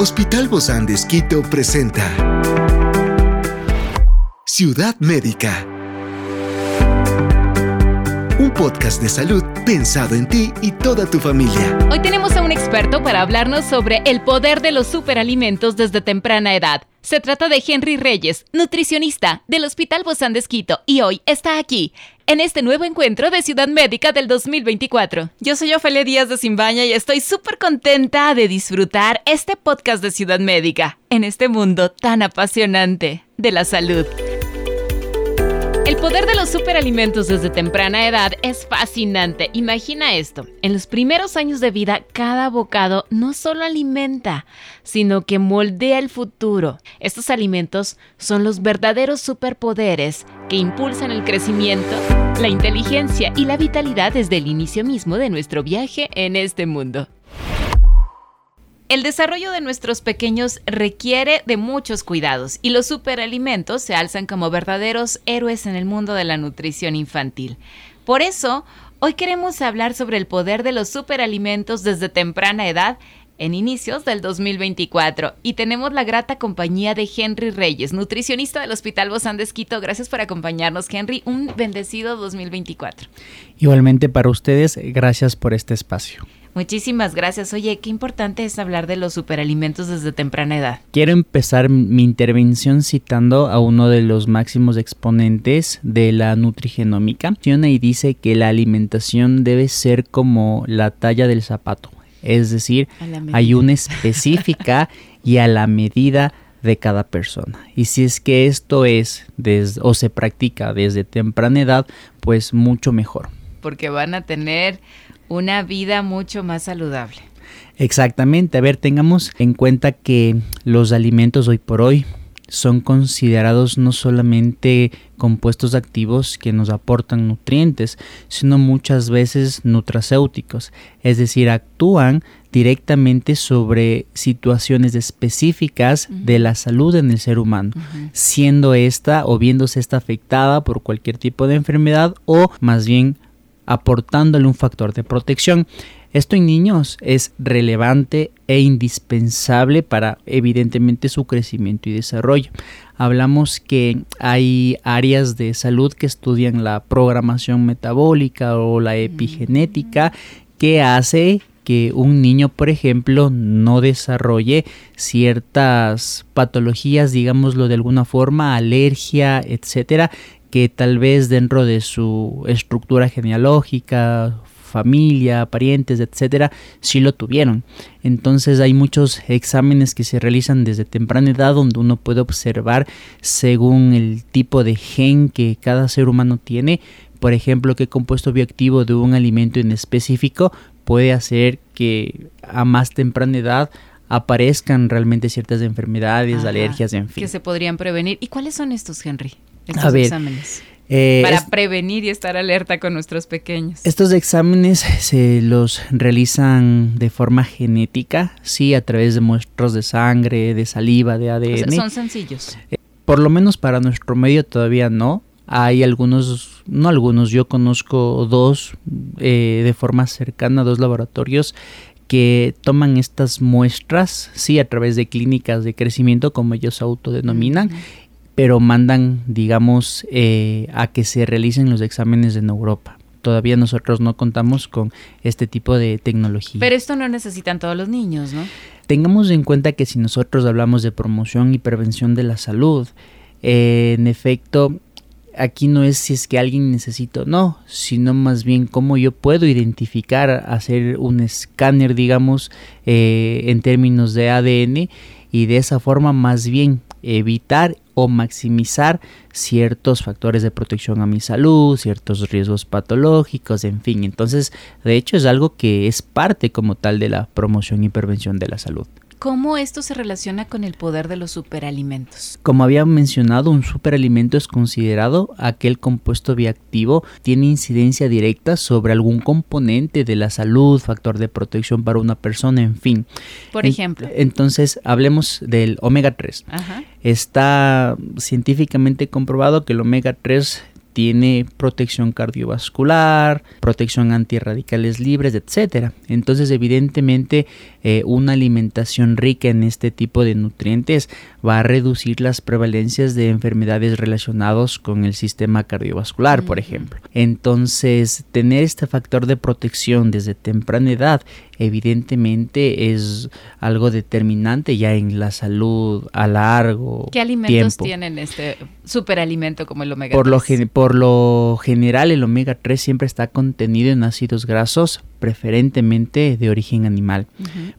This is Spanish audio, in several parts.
Hospital Bozán de Esquito presenta Ciudad Médica. Un podcast de salud pensado en ti y toda tu familia. Hoy tenemos a un experto para hablarnos sobre el poder de los superalimentos desde temprana edad. Se trata de Henry Reyes, nutricionista del Hospital Bozán de Esquito, y hoy está aquí, en este nuevo encuentro de Ciudad Médica del 2024. Yo soy Ofelia Díaz de Simbaña y estoy súper contenta de disfrutar este podcast de Ciudad Médica en este mundo tan apasionante de la salud. El poder de los superalimentos desde temprana edad es fascinante. Imagina esto, en los primeros años de vida cada bocado no solo alimenta, sino que moldea el futuro. Estos alimentos son los verdaderos superpoderes que impulsan el crecimiento, la inteligencia y la vitalidad desde el inicio mismo de nuestro viaje en este mundo. El desarrollo de nuestros pequeños requiere de muchos cuidados y los superalimentos se alzan como verdaderos héroes en el mundo de la nutrición infantil. Por eso, hoy queremos hablar sobre el poder de los superalimentos desde temprana edad en inicios del 2024 y tenemos la grata compañía de Henry Reyes, nutricionista del Hospital Bozán de Esquito. Gracias por acompañarnos, Henry. Un bendecido 2024. Igualmente para ustedes, gracias por este espacio. Muchísimas gracias. Oye, qué importante es hablar de los superalimentos desde temprana edad. Quiero empezar mi intervención citando a uno de los máximos exponentes de la nutrigenómica. Y dice que la alimentación debe ser como la talla del zapato. Es decir, hay una específica y a la medida de cada persona. Y si es que esto es desde, o se practica desde temprana edad, pues mucho mejor. Porque van a tener una vida mucho más saludable. Exactamente, a ver, tengamos en cuenta que los alimentos hoy por hoy son considerados no solamente compuestos activos que nos aportan nutrientes, sino muchas veces nutracéuticos, es decir, actúan directamente sobre situaciones específicas de la salud en el ser humano, siendo esta o viéndose esta afectada por cualquier tipo de enfermedad o más bien aportándole un factor de protección. Esto en niños es relevante e indispensable para evidentemente su crecimiento y desarrollo. Hablamos que hay áreas de salud que estudian la programación metabólica o la epigenética que hace que un niño, por ejemplo, no desarrolle ciertas patologías, digámoslo de alguna forma, alergia, etcétera, que tal vez dentro de su estructura genealógica, familia, parientes, etcétera, sí lo tuvieron. Entonces hay muchos exámenes que se realizan desde temprana edad donde uno puede observar según el tipo de gen que cada ser humano tiene, por ejemplo, qué compuesto bioactivo de un alimento en específico puede hacer que a más temprana edad aparezcan realmente ciertas enfermedades, alergias, en fin. Que se podrían prevenir. ¿Y cuáles son estos, Henry? Estos a ver, exámenes. Eh, para prevenir y estar alerta con nuestros pequeños. Estos exámenes se los realizan de forma genética, sí, a través de muestras de sangre, de saliva, de ADN. son sencillos. Eh, por lo menos para nuestro medio todavía no. Hay algunos, no algunos, yo conozco dos eh, de forma cercana, dos laboratorios que toman estas muestras, sí, a través de clínicas de crecimiento, como ellos autodenominan, pero mandan, digamos, eh, a que se realicen los exámenes en Europa. Todavía nosotros no contamos con este tipo de tecnología. Pero esto no necesitan todos los niños, ¿no? Tengamos en cuenta que si nosotros hablamos de promoción y prevención de la salud, eh, en efecto, aquí no es si es que alguien necesita o no, sino más bien cómo yo puedo identificar, hacer un escáner, digamos, eh, en términos de ADN y de esa forma más bien evitar o maximizar ciertos factores de protección a mi salud, ciertos riesgos patológicos, en fin. Entonces, de hecho es algo que es parte como tal de la promoción y prevención de la salud. ¿Cómo esto se relaciona con el poder de los superalimentos? Como había mencionado, un superalimento es considerado aquel compuesto bioactivo tiene incidencia directa sobre algún componente de la salud, factor de protección para una persona, en fin. Por ejemplo. Entonces, hablemos del omega 3. Está científicamente comprobado que el omega 3 tiene protección cardiovascular, protección antirradicales libres, etc. Entonces, evidentemente, eh, una alimentación rica en este tipo de nutrientes va a reducir las prevalencias de enfermedades relacionadas con el sistema cardiovascular, por ejemplo. Entonces, tener este factor de protección desde temprana edad evidentemente es algo determinante ya en la salud a largo ¿Qué alimentos tienen este superalimento como el omega por 3? Lo por lo general el omega 3 siempre está contenido en ácidos grasos preferentemente de origen animal.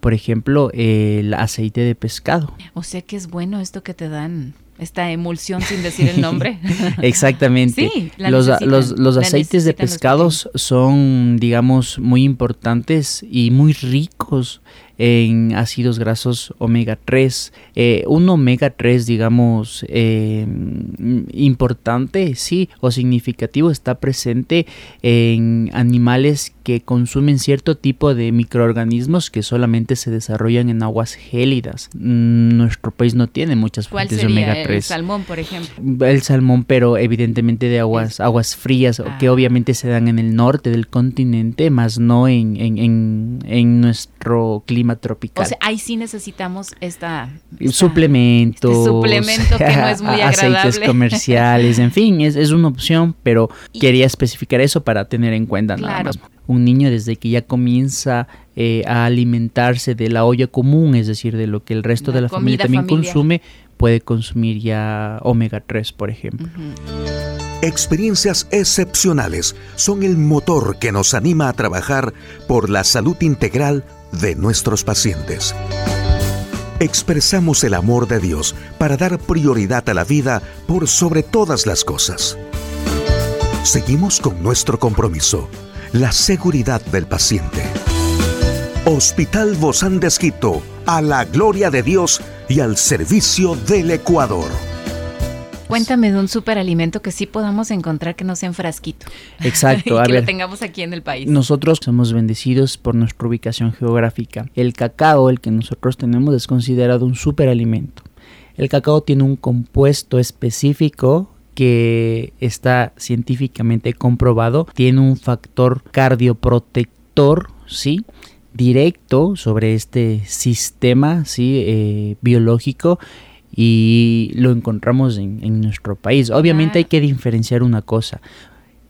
Por ejemplo, el aceite de pescado. O sea que es bueno esto que te dan esta emulsión sin decir el nombre. Exactamente. Sí, los, los, aceites de pescados son, digamos, muy importantes y muy ricos en ácidos grasos omega 3. Eh, un omega 3, digamos, eh, importante, sí, o significativo, está presente en animales que consumen cierto tipo de microorganismos que solamente se desarrollan en aguas gélidas. Nuestro país no tiene muchas fuentes de omega 3. El salmón, por ejemplo. El salmón, pero evidentemente de aguas, aguas frías, que ah. obviamente se dan en el norte del continente, más no en, en, en nuestro clima tropical. O sea, ahí sí necesitamos esta, suplemento, este suplemento que no es muy agradable. Aceites comerciales, en fin, es, es una opción, pero quería especificar eso para tener en cuenta nada más. Un niño desde que ya comienza eh, a alimentarse de la olla común, es decir, de lo que el resto de la familia también consume, puede consumir ya omega 3, por ejemplo. Experiencias excepcionales son el motor que nos anima a trabajar por la salud integral de nuestros pacientes. Expresamos el amor de Dios para dar prioridad a la vida por sobre todas las cosas. Seguimos con nuestro compromiso, la seguridad del paciente. Hospital Bozán de a la gloria de Dios y al servicio del Ecuador. Cuéntame de un superalimento que sí podamos encontrar que no sea en frasquito. Exacto, a que lo tengamos aquí en el país. Nosotros somos bendecidos por nuestra ubicación geográfica. El cacao, el que nosotros tenemos, es considerado un superalimento. El cacao tiene un compuesto específico que está científicamente comprobado, tiene un factor cardioprotector, ¿sí? directo sobre este sistema ¿sí? Eh, biológico y lo encontramos en, nuestro país. Obviamente hay que diferenciar una cosa.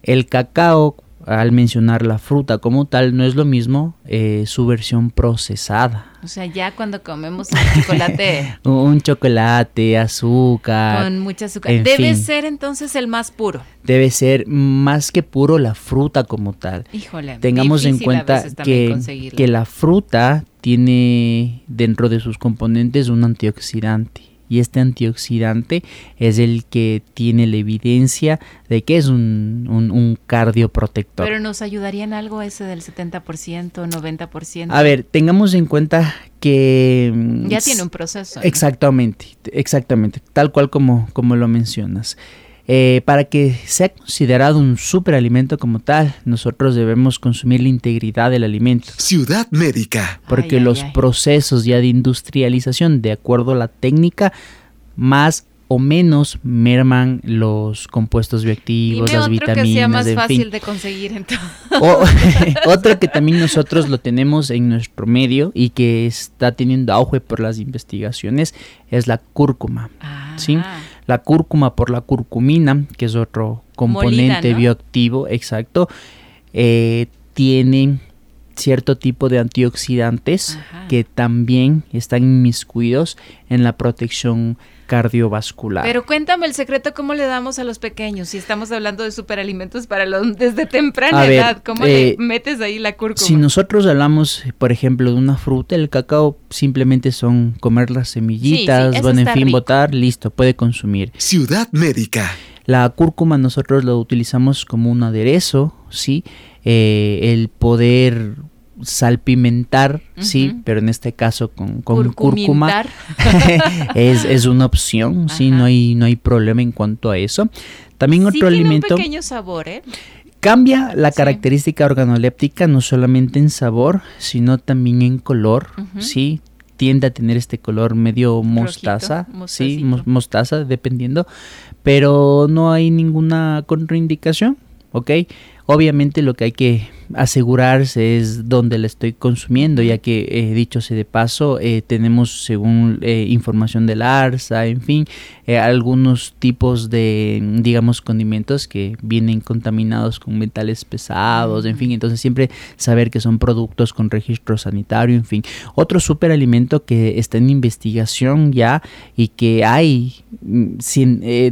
El cacao, al mencionar la fruta como tal, no es lo mismo eh, su versión procesada. O sea, ya cuando comemos un chocolate. un chocolate, azúcar. Con mucha azúcar. Debe ser entonces el más puro. Debe ser más que puro la fruta como tal. Híjole. Tengamos en cuenta que, que la fruta tiene dentro de sus componentes un antioxidante y este antioxidante es el que tiene la evidencia de que es un, un, cardioprotector. Pero nos ayudaría en algo ese del 70%, 90%. A ver, tengamos en cuenta que... Mm, ya tiene un proceso. Exactamente, exactamente, tal cual como, como lo mencionas. Eh, para que sea considerado un superalimento como tal, nosotros debemos consumir la integridad del alimento. Ciudad médica. Porque los procesos ya de industrialización, de acuerdo a la técnica, más o menos merman los compuestos bioactivos, las vitaminas. que sea más fácil de conseguir entonces. otro que también nosotros lo tenemos en nuestro medio y que está teniendo auge por las investigaciones es la cúrcuma. ¿sí? La cúrcuma por la curcumina, que es otro componente bioactivo, exacto, eh, tiene cierto tipo de antioxidantes que también están inmiscuidos en la protección cardiovascular. Pero cuéntame el secreto, ¿cómo le damos a los pequeños? Si estamos hablando de superalimentos para los desde temprana edad, ¿cómo le eh, metes ahí la cúrcuma? Si nosotros hablamos, por ejemplo, de una fruta, el cacao simplemente son comer las semillitas, van en fin, botar, listo, puede consumir. Ciudad médica. La cúrcuma nosotros lo utilizamos como un aderezo, ¿sí? Eh, el poder salpimentar, sí, pero en este caso con, con cúrcuma es, es, una opción, sí, no hay, no hay problema en cuanto a eso. También otro alimento. Un pequeño sabor, ¿eh? Cambia la característica organoléptica no solamente en sabor, sino también en color, sí. tiende a tener este color medio mostaza, sí, mostaza, dependiendo, pero no hay ninguna contraindicación, ¿ok? Obviamente lo que hay que asegurarse es dónde la estoy consumiendo, ya que eh, dicho sea de paso, eh, tenemos según eh, información del ARSA, en fin, algunos tipos de, digamos, condimentos que vienen contaminados con metales pesados, en fin, entonces siempre saber que son productos con registro sanitario, en fin. Otro superalimento que está en investigación ya y que hay, mm,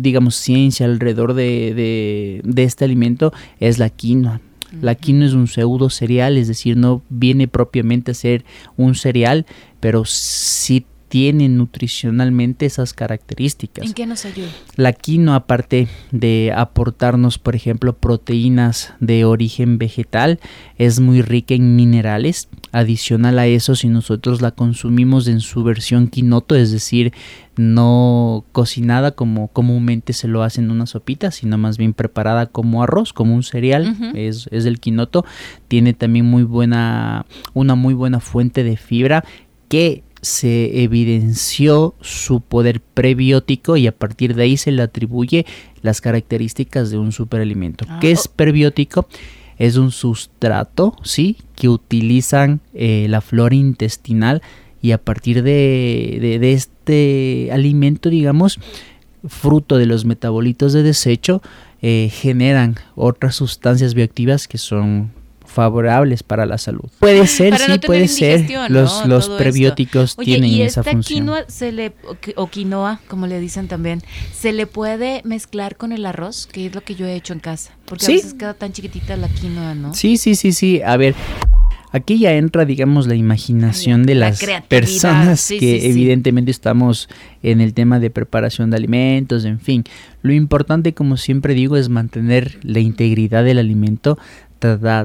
digamos, ciencia alrededor de, de este alimento es la quinoa. La quinoa es un pseudo cereal, es decir, no viene propiamente a ser un cereal, pero sí tiene nutricionalmente esas características. ¿En qué nos ayuda? La quinoa, aparte de aportarnos, por ejemplo, proteínas de origen vegetal, es muy rica en minerales. Adicional a eso, si nosotros la consumimos en su versión quinoto, es decir, no cocinada como comúnmente se lo hace en una sopita, sino más bien preparada como arroz, como un cereal, es, es el quinoto, tiene también muy buena, una muy buena fuente de fibra que se evidenció su poder prebiótico y a partir de ahí se le atribuye las características de un superalimento. Ah, ¿Qué es prebiótico? Es un sustrato, ¿sí? Que utilizan eh, la flora intestinal y a partir de, este alimento, digamos, fruto de los metabolitos de desecho, eh, generan otras sustancias bioactivas que son favorables para la salud. Puede ser, sí, puede ser. Los, los prebióticos tienen ¿y esa Quinoa se le, o quinoa, como le dicen también, ¿se le puede mezclar con el arroz? Que es lo que yo he hecho en casa. Porque a veces queda tan chiquitita la quinoa, ¿no? Sí, sí, sí, sí. A ver. Aquí ya entra, digamos, la imaginación de las personas que evidentemente estamos en el tema de preparación de alimentos, en fin. Lo importante, como siempre digo, es mantener la integridad del alimento,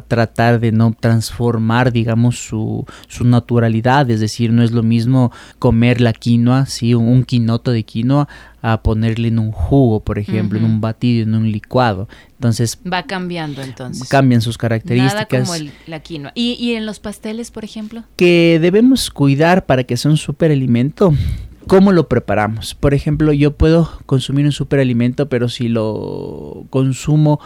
tratar de no transformar, digamos, su, su, naturalidad, es decir, no es lo mismo comer la quinoa, ¿sí? un quinoto de quinoa, a ponerle en un jugo, por ejemplo, en un batido, en un licuado. Entonces... Va cambiando entonces. Cambian sus características. Nada como la quinoa. ¿Y, ¿Y en los pasteles, por ejemplo? Que debemos cuidar para que sea un superalimento ¿Cómo lo preparamos? Por ejemplo, yo puedo consumir un superalimento, pero si lo consumo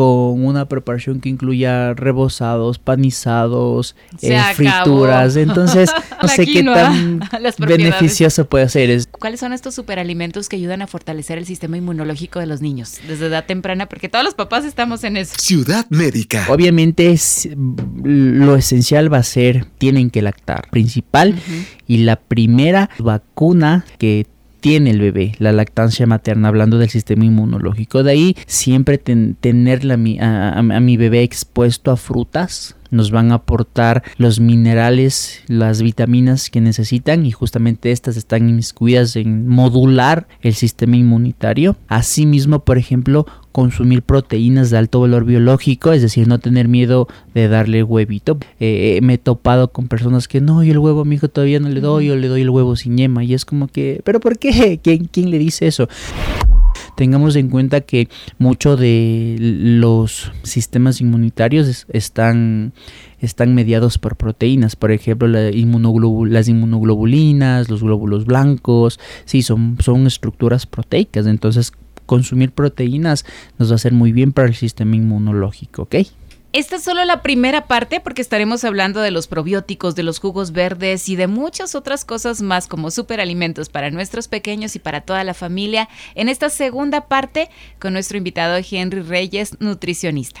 con una preparación que incluya rebozados, panizados, eh, frituras. Entonces, no sé qué tan beneficioso puede ser. ¿Cuáles son estos superalimentos que ayudan a fortalecer el sistema inmunológico de los niños desde edad temprana? Porque todos los papás estamos en eso. Ciudad Médica. Obviamente, lo esencial va a ser, tienen que lactar, principal. Y la primera vacuna que tiene el bebé, la lactancia materna, hablando del sistema inmunológico. De ahí siempre tener a, mi bebé expuesto a frutas, nos van a aportar los minerales, las vitaminas que necesitan y justamente estas están inmiscuidas en modular el sistema inmunitario. Asimismo, por ejemplo, consumir proteínas de alto valor biológico, es decir, no tener miedo de darle huevito. Eh, me he topado con personas que no, yo el huevo a mi hijo todavía no le doy, yo le doy el huevo sin yema y es como que, pero ¿por qué? ¿Quién, quién le dice eso? tengamos en cuenta que mucho de los sistemas inmunitarios están, están mediados por proteínas, por ejemplo la las inmunoglobulinas, los glóbulos blancos, sí, son, son estructuras proteicas, entonces consumir proteínas nos va a hacer muy bien para el sistema inmunológico, ¿ok? Esta es solo la primera parte porque estaremos hablando de los probióticos, de los jugos verdes y de muchas otras cosas más como superalimentos para nuestros pequeños y para toda la familia en esta segunda parte con nuestro invitado Henry Reyes, nutricionista.